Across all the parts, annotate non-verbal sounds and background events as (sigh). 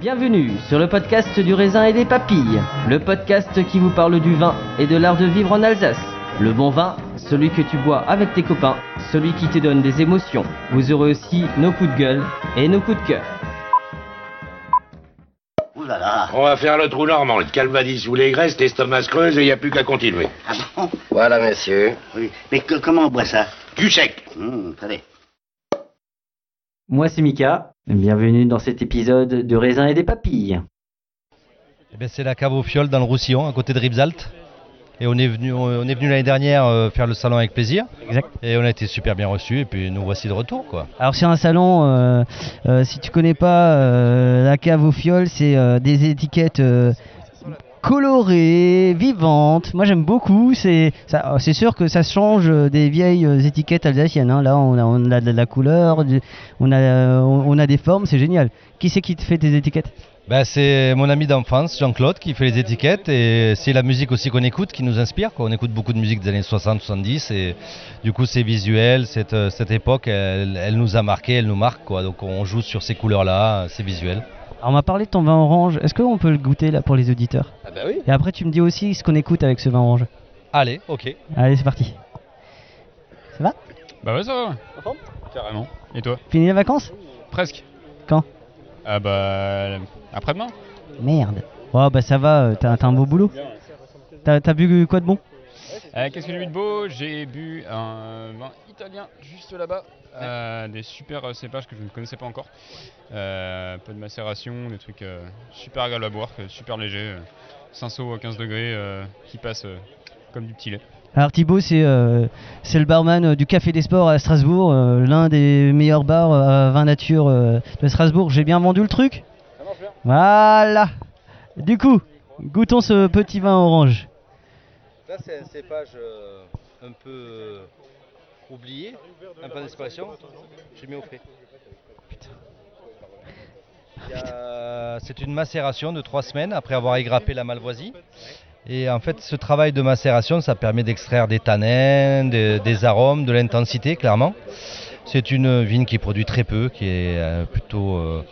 Bienvenue sur le podcast du raisin et des papilles, le podcast qui vous parle du vin et de l'art de vivre en Alsace. Le bon vin, celui que tu bois avec tes copains, celui qui te donne des émotions. Vous aurez aussi nos coups de gueule et nos coups de cœur. Ouh là là. On va faire le trou normand, le calvadis sous les graisses, l'estomac se creuse et il n'y a plus qu'à continuer. Ah bon Voilà, monsieur. Oui. Mais que- comment on boit ça? Du sec. Hum. Moi c'est Mika, bienvenue dans cet épisode de raisin et des papilles. Eh ben, c'est la cave aux fioles dans le Roussillon, à côté de Ribsalt. Et on est venu, on est venu l'année dernière euh, faire le salon avec plaisir. Exact. Et on a été super bien reçus. Et puis nous voici de retour, quoi. Alors c'est un salon, euh, euh, si tu connais pas euh, la cave aux fioles, c'est euh, des étiquettes colorées, vivantes. Moi j'aime beaucoup. C'est c'est sûr que ça change euh, des vieilles euh, étiquettes alsaciennes. hein. Là on a, de la couleur, du- on a, euh, on a des formes, c'est génial. Qui c'est qui te fait tes étiquettes? Ben, c'est mon ami d'enfance, Jean-Claude, qui fait les étiquettes. Et c'est la musique aussi qu'on écoute qui nous inspire. On écoute beaucoup de musique des années 60-70. Et du coup, c'est visuel. Cette, époque, elle, nous a marqué, elle nous marque. Donc on joue sur ces couleurs-là, c'est visuel. Alors on m'a parlé de ton vin orange. Est-ce qu'on peut le goûter là pour les auditeurs? Ah ben oui. Et après tu me dis aussi ce qu'on écoute avec ce vin orange. Allez, ok. Allez c'est parti. Ça va? Bah ouais ça va. Carrément. Et toi? Fini les vacances? Presque. Quand? Ah bah après-demain. Merde. Oh bah ça va, euh, t'as t'as un beau boulot. T'as t'as bu quoi de bon? Euh, Qu'est-ce que j'ai bu de beau? J'ai bu un vin italien juste là-bas. Euh, des super euh, cépages que je ne connaissais pas encore. Euh, un peu de macération, des trucs euh, super agréables à boire, super légers. euh, Cinsault à 15 degrés euh, qui passe euh, comme du petit lait. Alors Thibaut c'est euh, c'est le barman du Café des Sports à Strasbourg, euh, l'un des meilleurs bars à vin nature euh, de Strasbourg. J'ai bien vendu le truc? Voilà Du coup, goûtons ce petit vin orange. Là, c'est un cépage euh, un peu euh, oublié, un peu d'expression. J'ai mis au frais. C'est une macération de trois semaines après avoir égrappé la malvoisie. Et en fait, ce travail de macération, ça permet d'extraire des tanins, des, arômes, de l'intensité, clairement. C'est une vigne qui produit très peu, qui est euh, plutôt,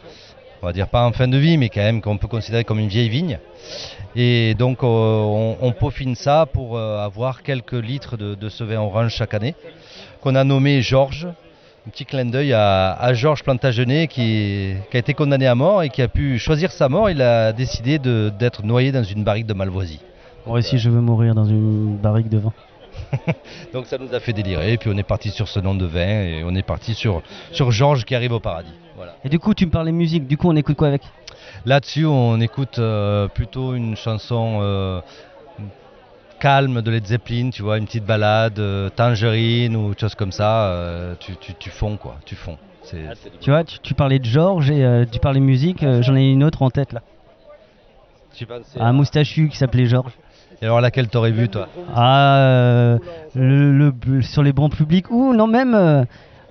on va dire pas en fin de vie, mais quand même qu'on peut considérer comme une vieille vigne. Et donc euh, on, peaufine ça pour euh, avoir quelques litres de, ce vin orange chaque année, qu'on a nommé Georges. Un petit clin d'œil à, Georges Plantagenet qui, a été condamné à mort et qui a pu choisir sa mort. Il a décidé d'être noyé dans une barrique de Malvoisie. Moi aussi je veux mourir dans une barrique de vin. (laughs) Donc ça nous a fait délirer. Et puis on est parti sur ce nom de vin et on est parti sur, sur Georges qui arrive au paradis. Voilà. Et du coup tu me parlais musique, du coup on écoute quoi avec? Là-dessus, on écoute euh, plutôt une chanson euh, calme de Led Zeppelin, tu vois, une petite balade, euh, Tangerine ou chose comme ça. euh, tu, tu, tu fonds, quoi, tu fonds. C'est- Tu vois, tu, tu parlais de Georges et euh, tu parlais musique, euh, j'en ai une autre en tête là. Tu penses Un moustachu qui s'appelait Georges. Et alors laquelle t'aurais vu, toi Ah, euh, le, le- sur les bancs publics ou non même euh,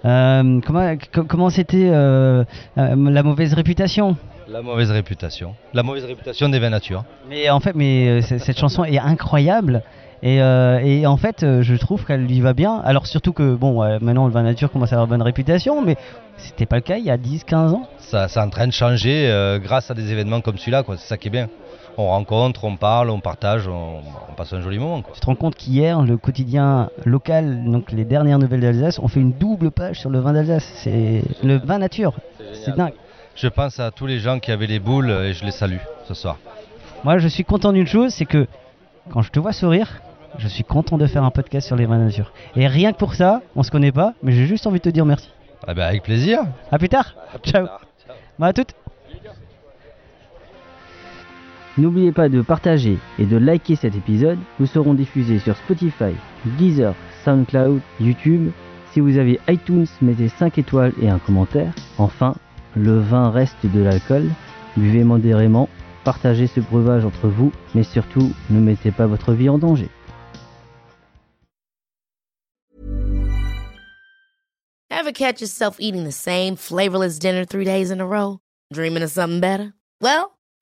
Euh, comment co- comment c'était euh, la mauvaise réputation La mauvaise réputation. La mauvaise réputation des vins nature. Mais en fait, mais cette chanson est incroyable. Et, euh, et en fait, euh, je trouve qu'elle lui va bien. Alors surtout que, bon, euh, maintenant le vin nature commence à avoir bonne réputation, mais c'était pas le cas il y a 10-15 ans. Ça, c'est en train de changer grâce à des événements comme celui-là, quoi. C'est ça qui est bien. On rencontre, on parle, on partage, on, on passe un joli moment, quoi. Tu te rends compte qu'hier, le quotidien local, donc les dernières nouvelles d'Alsace, ont fait une double page sur le vin d'Alsace. C'est le vin nature. C'est dingue. Je pense à tous les gens qui avaient les boules et je les salue ce soir. Moi, je suis content d'une chose, c'est que quand je te vois sourire, je suis content de faire un podcast sur les vins nature. Et rien que pour ça, on se connaît pas, mais j'ai juste envie de te dire merci. Eh ben, avec plaisir. À plus tard. Ciao. Bah, à toutes. N'oubliez pas de partager et de liker cet épisode. Nous serons diffusés sur Spotify, Deezer, SoundCloud, YouTube. Si vous avez iTunes, mettez 5 étoiles et un commentaire. Enfin, le vin reste de l'alcool. Buvez modérément, partagez ce breuvage entre vous, mais surtout, ne mettez pas votre vie en danger. Ever catch yourself eating the same flavorless dinner three days in a row? Dreaming of something better? Well,